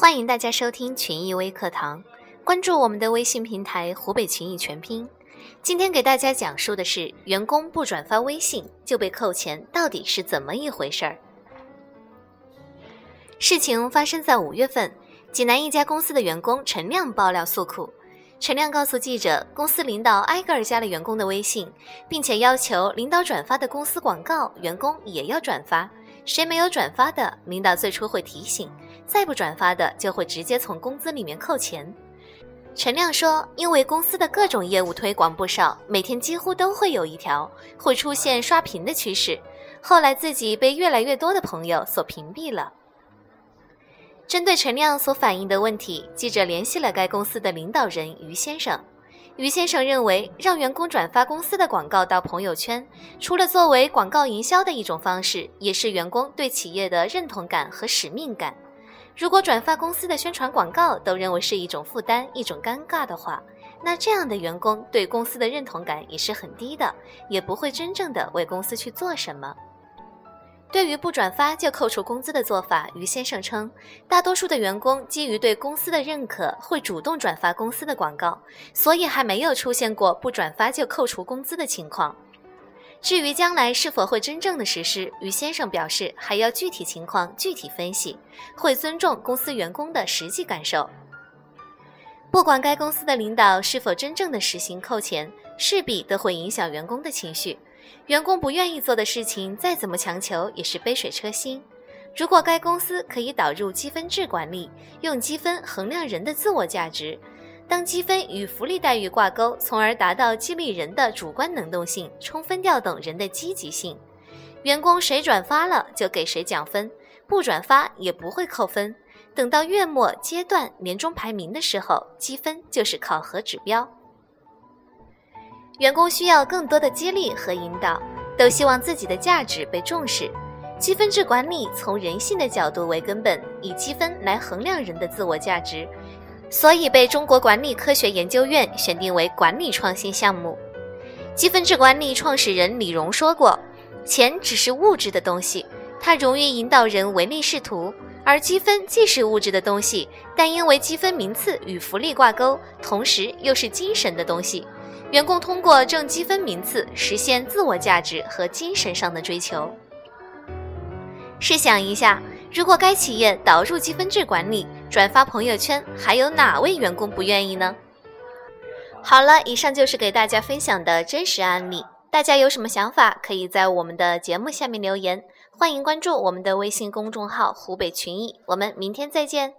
欢迎大家收听群益微课堂，关注我们的微信平台“湖北群益全拼”。今天给大家讲述的是，员工不转发微信就被扣钱，到底是怎么一回事儿？事情发生在五月份，济南一家公司的员工陈亮爆料诉苦。陈亮告诉记者，公司领导挨个儿加了员工的微信，并且要求领导转发的公司广告，员工也要转发。谁没有转发的，领导最初会提醒；再不转发的，就会直接从工资里面扣钱。陈亮说，因为公司的各种业务推广不少，每天几乎都会有一条会出现刷屏的趋势。后来自己被越来越多的朋友所屏蔽了。针对陈亮所反映的问题，记者联系了该公司的领导人于先生。于先生认为，让员工转发公司的广告到朋友圈，除了作为广告营销的一种方式，也是员工对企业的认同感和使命感。如果转发公司的宣传广告都认为是一种负担、一种尴尬的话，那这样的员工对公司的认同感也是很低的，也不会真正的为公司去做什么。对于不转发就扣除工资的做法，于先生称，大多数的员工基于对公司的认可，会主动转发公司的广告，所以还没有出现过不转发就扣除工资的情况。至于将来是否会真正的实施，于先生表示还要具体情况具体分析，会尊重公司员工的实际感受。不管该公司的领导是否真正的实行扣钱，势必都会影响员工的情绪。员工不愿意做的事情，再怎么强求也是杯水车薪。如果该公司可以导入积分制管理，用积分衡量人的自我价值，当积分与福利待遇挂钩，从而达到激励人的主观能动性，充分调动人的积极性。员工谁转发了就给谁奖分，不转发也不会扣分。等到月末阶段年终排名的时候，积分就是考核指标。员工需要更多的激励和引导，都希望自己的价值被重视。积分制管理从人性的角度为根本，以积分来衡量人的自我价值，所以被中国管理科学研究院选定为管理创新项目。积分制管理创始人李荣说过：“钱只是物质的东西，它容易引导人唯利是图；而积分既是物质的东西，但因为积分名次与福利挂钩，同时又是精神的东西。”员工通过挣积分名次实现自我价值和精神上的追求。试想一下，如果该企业导入积分制管理，转发朋友圈，还有哪位员工不愿意呢？好了，以上就是给大家分享的真实案例。大家有什么想法，可以在我们的节目下面留言。欢迎关注我们的微信公众号“湖北群艺”，我们明天再见。